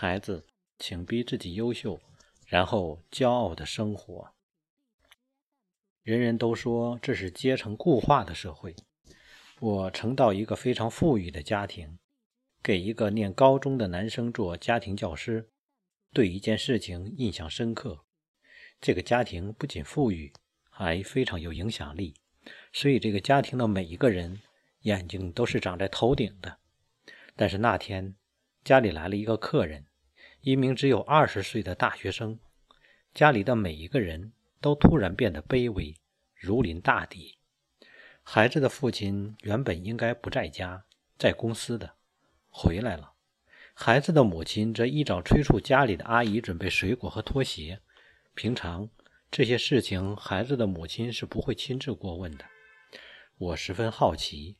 孩子，请逼自己优秀，然后骄傲的生活。人人都说这是阶层固化的社会。我曾到一个非常富裕的家庭，给一个念高中的男生做家庭教师，对一件事情印象深刻。这个家庭不仅富裕，还非常有影响力，所以这个家庭的每一个人眼睛都是长在头顶的。但是那天家里来了一个客人，一名只有二十岁的大学生，家里的每一个人都突然变得卑微，如临大敌。孩子的父亲原本应该不在家，在公司的，回来了。孩子的母亲则一早催促家里的阿姨准备水果和拖鞋。平常这些事情，孩子的母亲是不会亲自过问的。我十分好奇，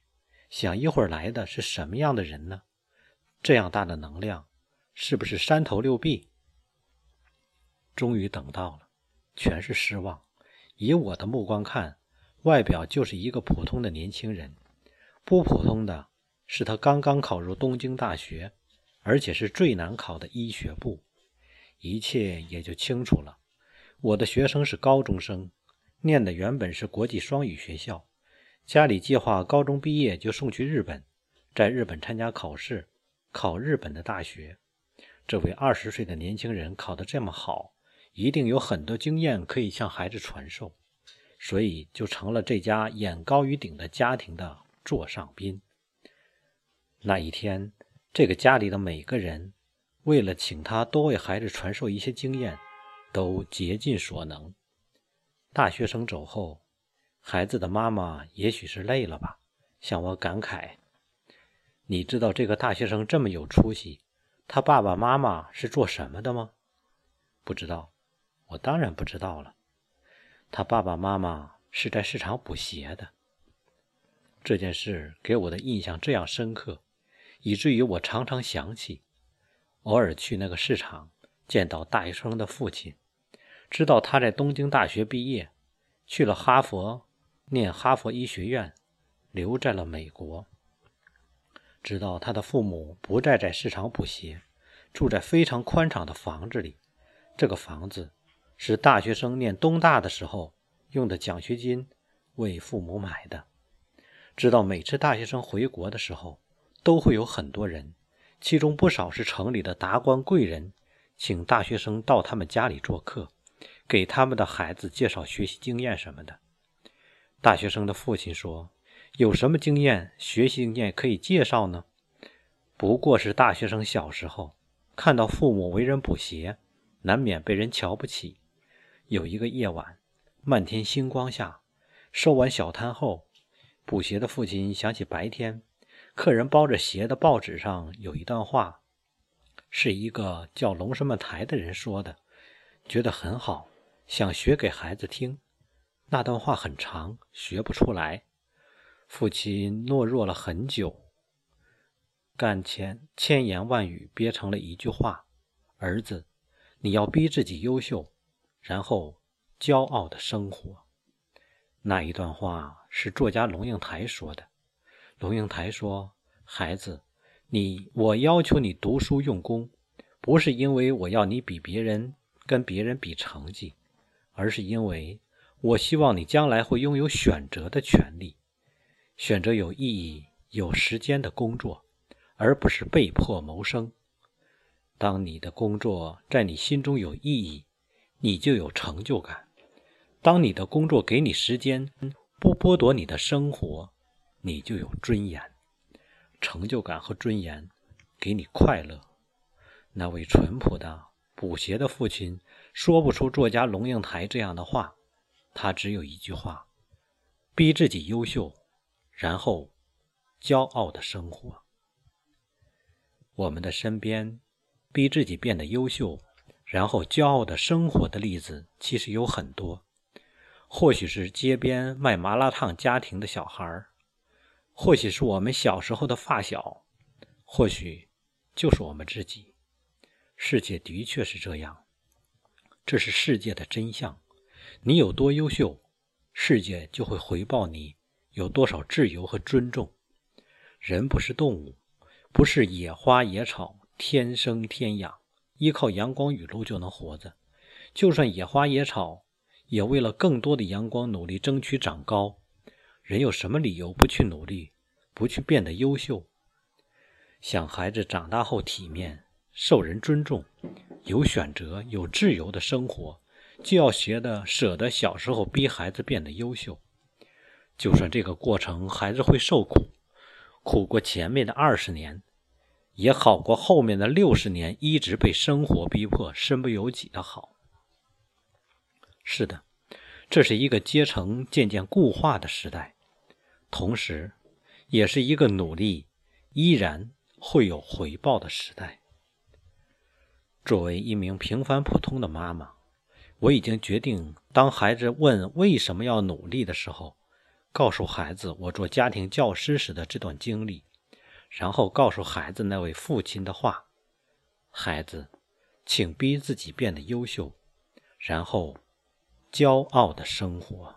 想一会儿来的是什么样的人呢？这样大的能量，是不是三头六臂？终于等到了，全是失望。以我的目光看。外表就是一个普通的年轻人，不普通的是他刚刚考入东京大学，而且是最难考的医学部。一切也就清楚了。我的学生是高中生，念的原本是国际双语学校，家里计划高中毕业就送去日本，在日本参加考试，考日本的大学。这位二十岁的年轻人考得这么好，一定有很多经验可以向孩子传授。所以就成了这家眼高于顶的家庭的座上宾。那一天，这个家里的每个人为了请他多为孩子传授一些经验，都竭尽所能。大学生走后，孩子的妈妈也许是累了吧，向我感慨：“你知道这个大学生这么有出息，他爸爸妈妈是做什么的吗？”不知道，我当然不知道了。他爸爸妈妈是在市场补鞋的。这件事给我的印象这样深刻，以至于我常常想起，偶尔去那个市场见到大学生的父亲，知道他在东京大学毕业，去了哈佛念哈佛医学院，留在了美国。知道他的父母不再在市场补鞋，住在非常宽敞的房子里，这个房子。是大学生念东大的时候用的奖学金为父母买的。知道每次大学生回国的时候，都会有很多人，其中不少是城里的达官贵人，请大学生到他们家里做客，给他们的孩子介绍学习经验什么的。大学生的父亲说：“有什么经验、学习经验可以介绍呢？不过是大学生小时候看到父母为人补鞋，难免被人瞧不起。”有一个夜晚，漫天星光下，收完小摊后，补鞋的父亲想起白天客人包着鞋的报纸上有一段话，是一个叫龙什么台的人说的，觉得很好，想学给孩子听。那段话很长，学不出来。父亲懦弱了很久，干千千言万语憋成了一句话：“儿子，你要逼自己优秀。”然后，骄傲的生活。那一段话是作家龙应台说的。龙应台说：“孩子，你我要求你读书用功，不是因为我要你比别人跟别人比成绩，而是因为我希望你将来会拥有选择的权利，选择有意义、有时间的工作，而不是被迫谋生。当你的工作在你心中有意义。”你就有成就感。当你的工作给你时间，不剥夺你的生活，你就有尊严。成就感和尊严给你快乐。那位淳朴的补鞋的父亲说不出作家龙应台这样的话，他只有一句话：逼自己优秀，然后骄傲的生活。我们的身边，逼自己变得优秀。然后骄傲的生活的例子其实有很多，或许是街边卖麻辣烫家庭的小孩儿或许是我们小时候的发小，或许就是我们自己。世界的确是这样，这是世界的真相。你有多优秀，世界就会回报你有多少自由和尊重。人不是动物，不是野花野草，天生天养。依靠阳光雨露就能活着，就算野花野草，也为了更多的阳光努力争取长高。人有什么理由不去努力，不去变得优秀？想孩子长大后体面、受人尊重、有选择、有自由的生活，就要学的舍得小时候逼孩子变得优秀。就算这个过程孩子会受苦，苦过前面的二十年，也好过后面的六十年一直被生活逼迫、身不由己的好。是的，这是一个阶层渐渐固化的时代。同时，也是一个努力依然会有回报的时代。作为一名平凡普通的妈妈，我已经决定，当孩子问为什么要努力的时候，告诉孩子我做家庭教师时的这段经历，然后告诉孩子那位父亲的话：“孩子，请逼自己变得优秀，然后骄傲的生活。”